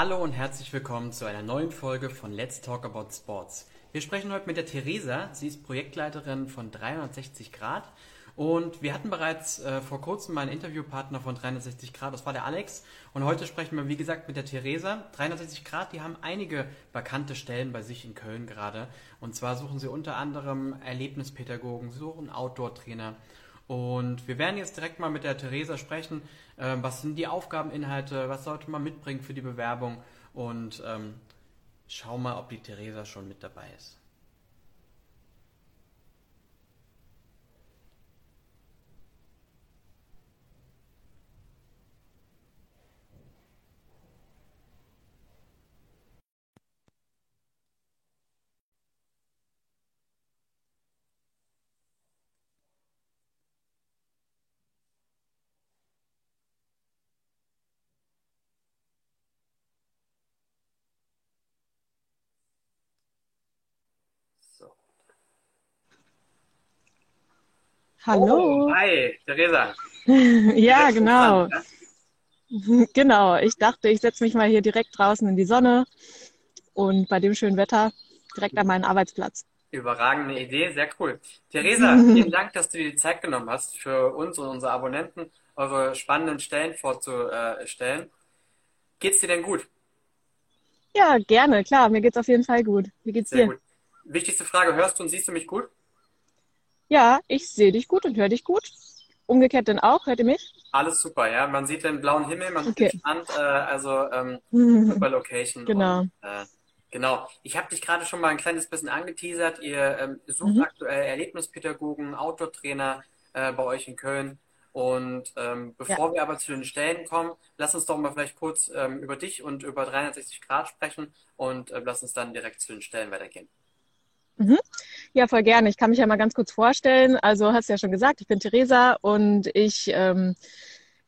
Hallo und herzlich willkommen zu einer neuen Folge von Let's Talk About Sports. Wir sprechen heute mit der Theresa. Sie ist Projektleiterin von 360 Grad. Und wir hatten bereits äh, vor kurzem mal einen Interviewpartner von 360 Grad, das war der Alex. Und heute sprechen wir, wie gesagt, mit der Theresa. 360 Grad, die haben einige vakante Stellen bei sich in Köln gerade. Und zwar suchen sie unter anderem Erlebnispädagogen, suchen Outdoor-Trainer. Und wir werden jetzt direkt mal mit der Theresa sprechen. Ähm, was sind die Aufgabeninhalte? Was sollte man mitbringen für die Bewerbung? Und ähm, schau mal, ob die Theresa schon mit dabei ist. Hallo. Oh, hi, Theresa. ja, genau. Ne? Genau. Ich dachte, ich setze mich mal hier direkt draußen in die Sonne und bei dem schönen Wetter direkt an meinen Arbeitsplatz. Überragende Idee, sehr cool. Theresa, vielen Dank, dass du dir die Zeit genommen hast, für uns und unsere Abonnenten eure spannenden Stellen vorzustellen. Geht's dir denn gut? Ja, gerne, klar. Mir geht's auf jeden Fall gut. Wie geht's sehr dir? Gut. Wichtigste Frage, hörst du und siehst du mich gut? Ja, ich sehe dich gut und höre dich gut. Umgekehrt dann auch, hört ihr mich? Alles super, ja. Man sieht den blauen Himmel, man okay. sieht den Strand, äh, also ähm, super Location. Genau. Und, äh, genau. Ich habe dich gerade schon mal ein kleines bisschen angeteasert. Ihr ähm, sucht mhm. aktuell Erlebnispädagogen, Outdoor-Trainer äh, bei euch in Köln. Und ähm, bevor ja. wir aber zu den Stellen kommen, lass uns doch mal vielleicht kurz ähm, über dich und über 360 Grad sprechen und äh, lass uns dann direkt zu den Stellen weitergehen. Mhm. Ja, voll gerne. Ich kann mich ja mal ganz kurz vorstellen. Also hast ja schon gesagt, ich bin Theresa und ich ähm,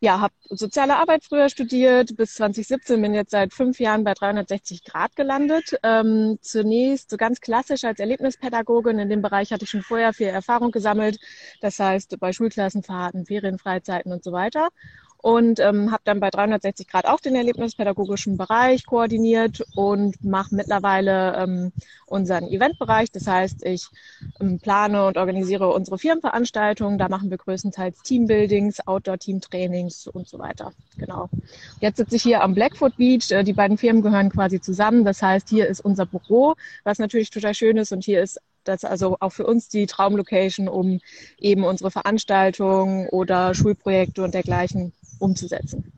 ja, habe soziale Arbeit früher studiert, bis 2017, bin jetzt seit fünf Jahren bei 360 Grad gelandet. Ähm, zunächst so ganz klassisch als Erlebnispädagogin. In dem Bereich hatte ich schon vorher viel Erfahrung gesammelt. Das heißt, bei Schulklassenfahrten, Ferienfreizeiten und so weiter und ähm, habe dann bei 360 Grad auch den erlebnispädagogischen Bereich koordiniert und mache mittlerweile ähm, unseren Eventbereich. Das heißt, ich ähm, plane und organisiere unsere Firmenveranstaltungen. Da machen wir größtenteils Teambuildings, Outdoor-Teamtrainings und so weiter. Genau. Jetzt sitze ich hier am Blackfoot Beach. Äh, die beiden Firmen gehören quasi zusammen. Das heißt, hier ist unser Büro, was natürlich total schön ist. Und hier ist das also auch für uns die Traumlocation, um eben unsere Veranstaltungen oder Schulprojekte und dergleichen umzusetzen.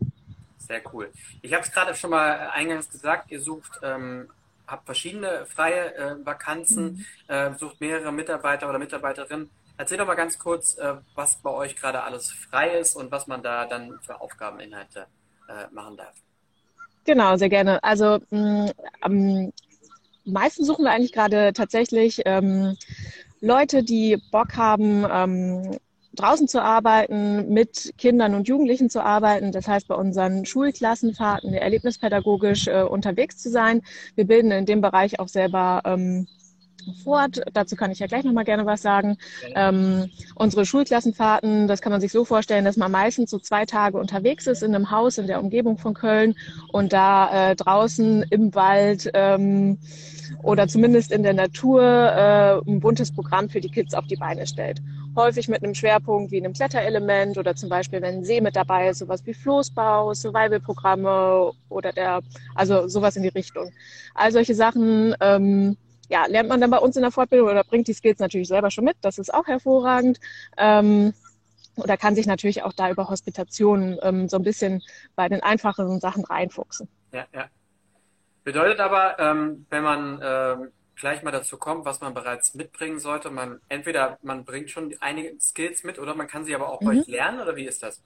Sehr cool. Ich habe es gerade schon mal eingangs gesagt, ihr sucht, ähm, habt verschiedene freie äh, Vakanzen, mhm. äh, sucht mehrere Mitarbeiter oder Mitarbeiterinnen. Erzähl doch mal ganz kurz, äh, was bei euch gerade alles frei ist und was man da dann für Aufgabeninhalte äh, machen darf. Genau, sehr gerne. Also mh, mm, am meisten suchen wir eigentlich gerade tatsächlich ähm, Leute, die Bock haben, ähm, draußen zu arbeiten, mit Kindern und Jugendlichen zu arbeiten. Das heißt, bei unseren Schulklassenfahrten erlebnispädagogisch äh, unterwegs zu sein. Wir bilden in dem Bereich auch selber ähm, fort. Dazu kann ich ja gleich nochmal gerne was sagen. Ähm, unsere Schulklassenfahrten, das kann man sich so vorstellen, dass man meistens so zwei Tage unterwegs ist in einem Haus in der Umgebung von Köln und da äh, draußen im Wald ähm, oder zumindest in der Natur äh, ein buntes Programm für die Kids auf die Beine stellt. Häufig mit einem Schwerpunkt wie einem Kletterelement oder zum Beispiel, wenn ein See mit dabei ist, sowas wie Floßbau, Survival-Programme oder der, also sowas in die Richtung. All solche Sachen ähm, ja, lernt man dann bei uns in der Fortbildung oder bringt die Skills natürlich selber schon mit. Das ist auch hervorragend. Ähm, oder kann sich natürlich auch da über Hospitationen ähm, so ein bisschen bei den einfacheren Sachen reinfuchsen. Ja, ja. Bedeutet aber, ähm, wenn man ähm, gleich mal dazu kommt, was man bereits mitbringen sollte, man entweder man bringt schon einige Skills mit oder man kann sie aber auch mhm. bei euch lernen oder wie ist das?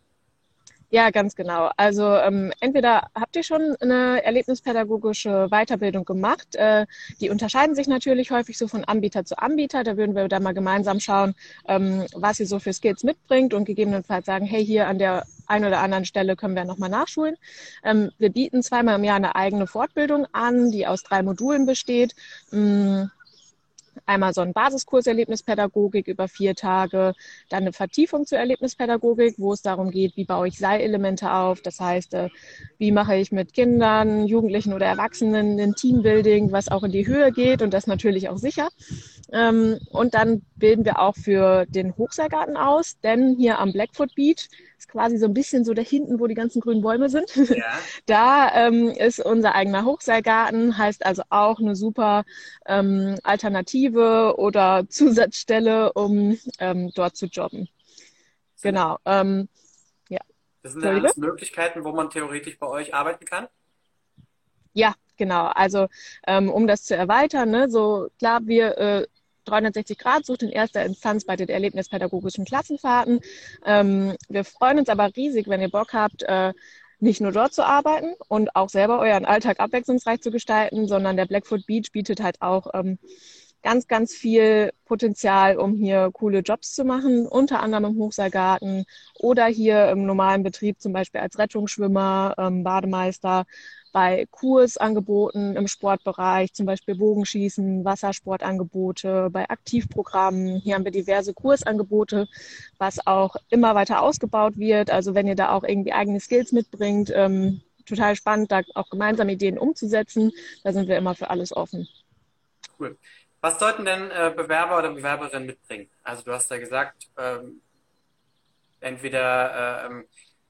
Ja, ganz genau. Also ähm, entweder habt ihr schon eine erlebnispädagogische Weiterbildung gemacht. Äh, die unterscheiden sich natürlich häufig so von Anbieter zu Anbieter. Da würden wir dann mal gemeinsam schauen, ähm, was ihr so für Skills mitbringt und gegebenenfalls sagen, hey, hier an der einen oder anderen Stelle können wir nochmal nachschulen. Ähm, wir bieten zweimal im Jahr eine eigene Fortbildung an, die aus drei Modulen besteht. Ähm, einmal so ein Basiskurs Erlebnispädagogik über vier Tage, dann eine Vertiefung zur Erlebnispädagogik, wo es darum geht, wie baue ich Seilelemente auf. Das heißt, äh, wie mache ich mit Kindern, Jugendlichen oder Erwachsenen ein Teambuilding, was auch in die Höhe geht und das natürlich auch sicher. Ähm, und dann bilden wir auch für den Hochseilgarten aus, denn hier am Blackfoot Beach ist quasi so ein bisschen so da hinten, wo die ganzen grünen Bäume sind. Ja. Da ähm, ist unser eigener Hochseilgarten, heißt also auch eine super ähm, Alternative oder Zusatzstelle, um ähm, dort zu jobben. Genau. Ähm, ja. Das sind ja alles Möglichkeiten, wo man theoretisch bei euch arbeiten kann? Ja, genau. Also ähm, um das zu erweitern, ne, so klar, wir äh, 360 Grad sucht in erster Instanz bei den erlebnispädagogischen Klassenfahrten. Ähm, wir freuen uns aber riesig, wenn ihr Bock habt, äh, nicht nur dort zu arbeiten und auch selber euren Alltag abwechslungsreich zu gestalten, sondern der Blackfoot Beach bietet halt auch ähm, ganz, ganz viel Potenzial, um hier coole Jobs zu machen, unter anderem im Hochseilgarten oder hier im normalen Betrieb, zum Beispiel als Rettungsschwimmer, ähm, Bademeister bei Kursangeboten im Sportbereich, zum Beispiel Bogenschießen, Wassersportangebote, bei Aktivprogrammen. Hier haben wir diverse Kursangebote, was auch immer weiter ausgebaut wird. Also wenn ihr da auch irgendwie eigene Skills mitbringt, ähm, total spannend, da auch gemeinsam Ideen umzusetzen. Da sind wir immer für alles offen. Cool. Was sollten denn äh, Bewerber oder Bewerberinnen mitbringen? Also du hast ja gesagt, ähm, entweder äh, ähm,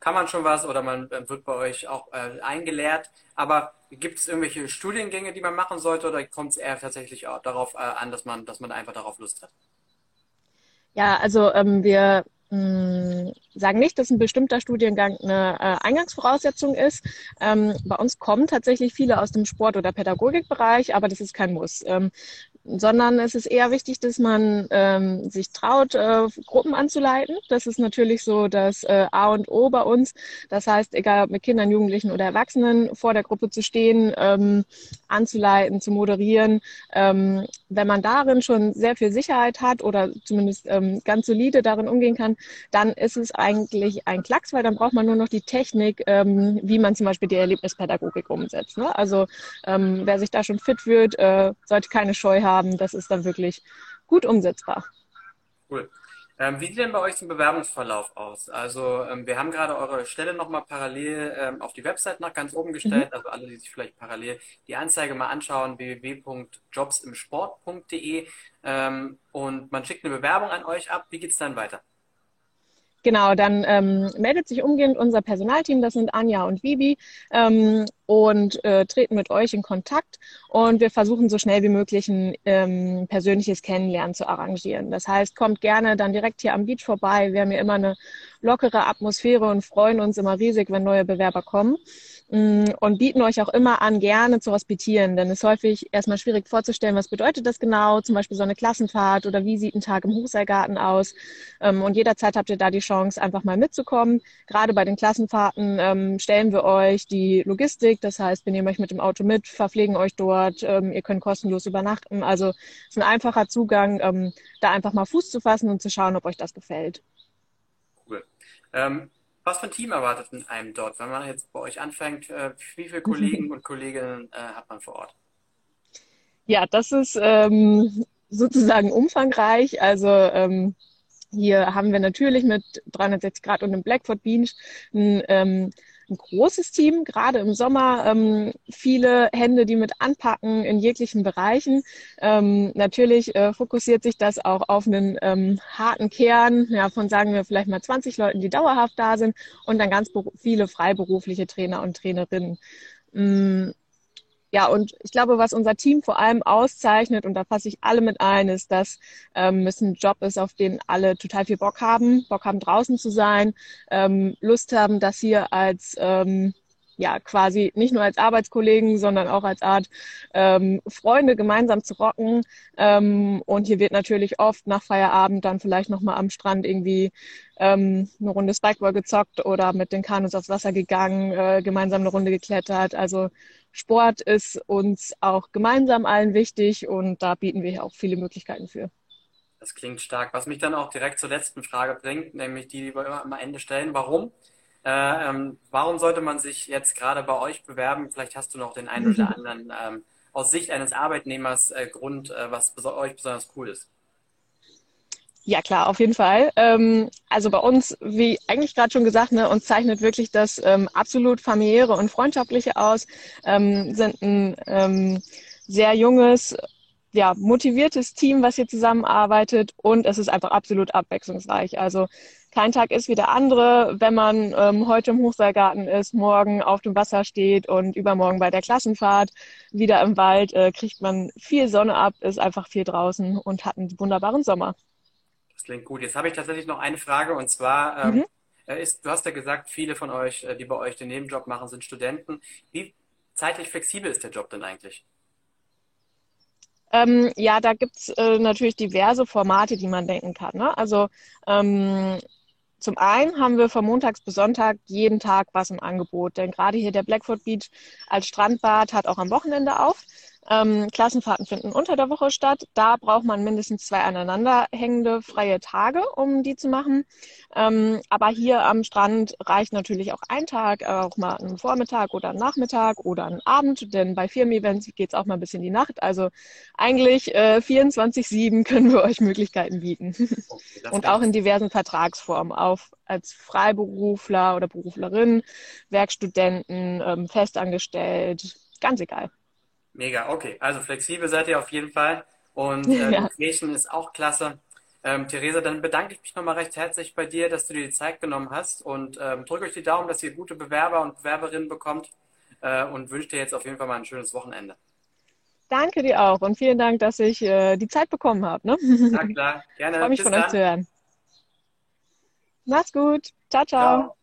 kann man schon was oder man äh, wird bei euch auch äh, eingelehrt. Aber gibt es irgendwelche Studiengänge, die man machen sollte oder kommt es eher tatsächlich auch darauf äh, an, dass man, dass man einfach darauf Lust hat? Ja, also ähm, wir mm, sagen nicht, dass ein bestimmter Studiengang eine äh, Eingangsvoraussetzung ist. Ähm, bei uns kommen tatsächlich viele aus dem Sport- oder Pädagogikbereich, aber das ist kein Muss. Ähm, sondern es ist eher wichtig, dass man ähm, sich traut, äh, Gruppen anzuleiten. Das ist natürlich so das äh, A und O bei uns. Das heißt, egal ob mit Kindern, Jugendlichen oder Erwachsenen, vor der Gruppe zu stehen, ähm, anzuleiten, zu moderieren. Ähm, wenn man darin schon sehr viel Sicherheit hat oder zumindest ähm, ganz solide darin umgehen kann, dann ist es eigentlich ein Klacks, weil dann braucht man nur noch die Technik, ähm, wie man zum Beispiel die Erlebnispädagogik umsetzt. Ne? Also ähm, wer sich da schon fit wird, äh, sollte keine Scheu haben haben, das ist dann wirklich gut umsetzbar. Cool. Ähm, wie sieht denn bei euch ein Bewerbungsverlauf aus? Also ähm, wir haben gerade eure Stelle nochmal parallel ähm, auf die Website nach ganz oben gestellt. Mhm. Also alle, die sich vielleicht parallel die Anzeige mal anschauen, www.jobsimsport.de ähm, und man schickt eine Bewerbung an euch ab. Wie geht es dann weiter? Genau, dann ähm, meldet sich umgehend unser Personalteam, das sind Anja und Vivi, ähm, und äh, treten mit euch in Kontakt und wir versuchen so schnell wie möglich ein ähm, persönliches Kennenlernen zu arrangieren. Das heißt, kommt gerne dann direkt hier am Beach vorbei. Wir haben hier immer eine lockere Atmosphäre und freuen uns immer riesig, wenn neue Bewerber kommen. Mm, und bieten euch auch immer an, gerne zu hospitieren. Denn es ist häufig erstmal schwierig vorzustellen, was bedeutet das genau, zum Beispiel so eine Klassenfahrt oder wie sieht ein Tag im Hochseilgarten aus. Ähm, und jederzeit habt ihr da die Chance, einfach mal mitzukommen. Gerade bei den Klassenfahrten ähm, stellen wir euch die Logistik, das heißt, wir nehmen euch mit dem Auto mit, verpflegen euch dort, ähm, ihr könnt kostenlos übernachten. Also es ist ein einfacher Zugang, da einfach mal Fuß zu fassen und zu schauen, ob euch das gefällt. Cool. Ähm, was für ein Team erwartet in einem dort, wenn man jetzt bei euch anfängt? Äh, wie viele Kollegen und Kolleginnen äh, hat man vor Ort? Ja, das ist ähm, sozusagen umfangreich. Also ähm, hier haben wir natürlich mit 360 Grad und dem Blackfoot Beach ein ähm, ein großes Team, gerade im Sommer ähm, viele Hände, die mit anpacken in jeglichen Bereichen. Ähm, natürlich äh, fokussiert sich das auch auf einen ähm, harten Kern, ja, von sagen wir vielleicht mal 20 Leuten, die dauerhaft da sind und dann ganz viele freiberufliche Trainer und Trainerinnen. Mm, ja, und ich glaube, was unser Team vor allem auszeichnet, und da fasse ich alle mit ein, ist, dass ähm, es ein Job ist, auf den alle total viel Bock haben, Bock haben draußen zu sein, ähm, Lust haben, das hier als ähm, ja quasi nicht nur als Arbeitskollegen, sondern auch als Art ähm, Freunde gemeinsam zu rocken. Ähm, und hier wird natürlich oft nach Feierabend dann vielleicht nochmal am Strand irgendwie ähm, eine Runde Spikeball gezockt oder mit den Kanus aufs Wasser gegangen, äh, gemeinsam eine Runde geklettert. Also Sport ist uns auch gemeinsam allen wichtig und da bieten wir auch viele Möglichkeiten für. Das klingt stark. Was mich dann auch direkt zur letzten Frage bringt, nämlich die, die wir immer am Ende stellen. Warum? Äh, ähm, warum sollte man sich jetzt gerade bei euch bewerben? Vielleicht hast du noch den einen oder anderen ähm, aus Sicht eines Arbeitnehmers äh, Grund, äh, was euch besonders cool ist? Ja, klar, auf jeden Fall. Ähm, also bei uns, wie eigentlich gerade schon gesagt, ne, uns zeichnet wirklich das ähm, absolut familiäre und freundschaftliche aus. Ähm, sind ein ähm, sehr junges, ja, motiviertes Team, was hier zusammenarbeitet und es ist einfach absolut abwechslungsreich. Also kein Tag ist wie der andere. Wenn man ähm, heute im Hochseilgarten ist, morgen auf dem Wasser steht und übermorgen bei der Klassenfahrt wieder im Wald, äh, kriegt man viel Sonne ab, ist einfach viel draußen und hat einen wunderbaren Sommer klingt gut. Jetzt habe ich tatsächlich noch eine Frage und zwar ähm, mhm. Äh, ist, du hast ja gesagt, viele von euch, äh, die bei euch den Nebenjob machen, sind Studenten. Wie zeitlich flexibel ist der Job denn eigentlich? Ähm, ja, da gibt's äh, natürlich diverse Formate, die man denken kann. Ne? Also ähm, zum einen haben wir von montags bis Sonntag jeden Tag was im Angebot, denn gerade hier der Blackfoot Beach als Strandbad hat auch am Wochenende auf. Ähm, Klassenfahrten finden unter der Woche statt. Da braucht man mindestens zwei aneinanderhängende freie Tage, um die zu machen. Ähm, aber hier am Strand reicht natürlich auch ein Tag, auch mal ein Vormittag oder ein Nachmittag oder ein Abend, denn bei Firmen-Events geht es auch mal ein bisschen die Nacht. Also eigentlich äh, 24-7 können wir euch Möglichkeiten bieten. Okay, Und auch in diversen Vertragsformen, auf als Freiberufler oder Beruflerin, Werkstudenten, ähm, festangestellt, ganz egal. Mega, okay. Also flexibel seid ihr auf jeden Fall. Und äh, ja. Ist auch klasse. Ähm, Theresa, dann bedanke ich mich nochmal recht herzlich bei dir, dass du dir die Zeit genommen hast und ähm, drücke euch die Daumen, dass ihr gute Bewerber und Bewerberinnen bekommt äh, und wünsche dir jetzt auf jeden Fall mal ein schönes Wochenende. Danke dir auch und vielen Dank, dass ich äh, die Zeit bekommen habe. Ne? Na klar, gerne. Ich freue mich Bis von dann. euch zu hören. Mach's gut. ciao. ciao. ciao.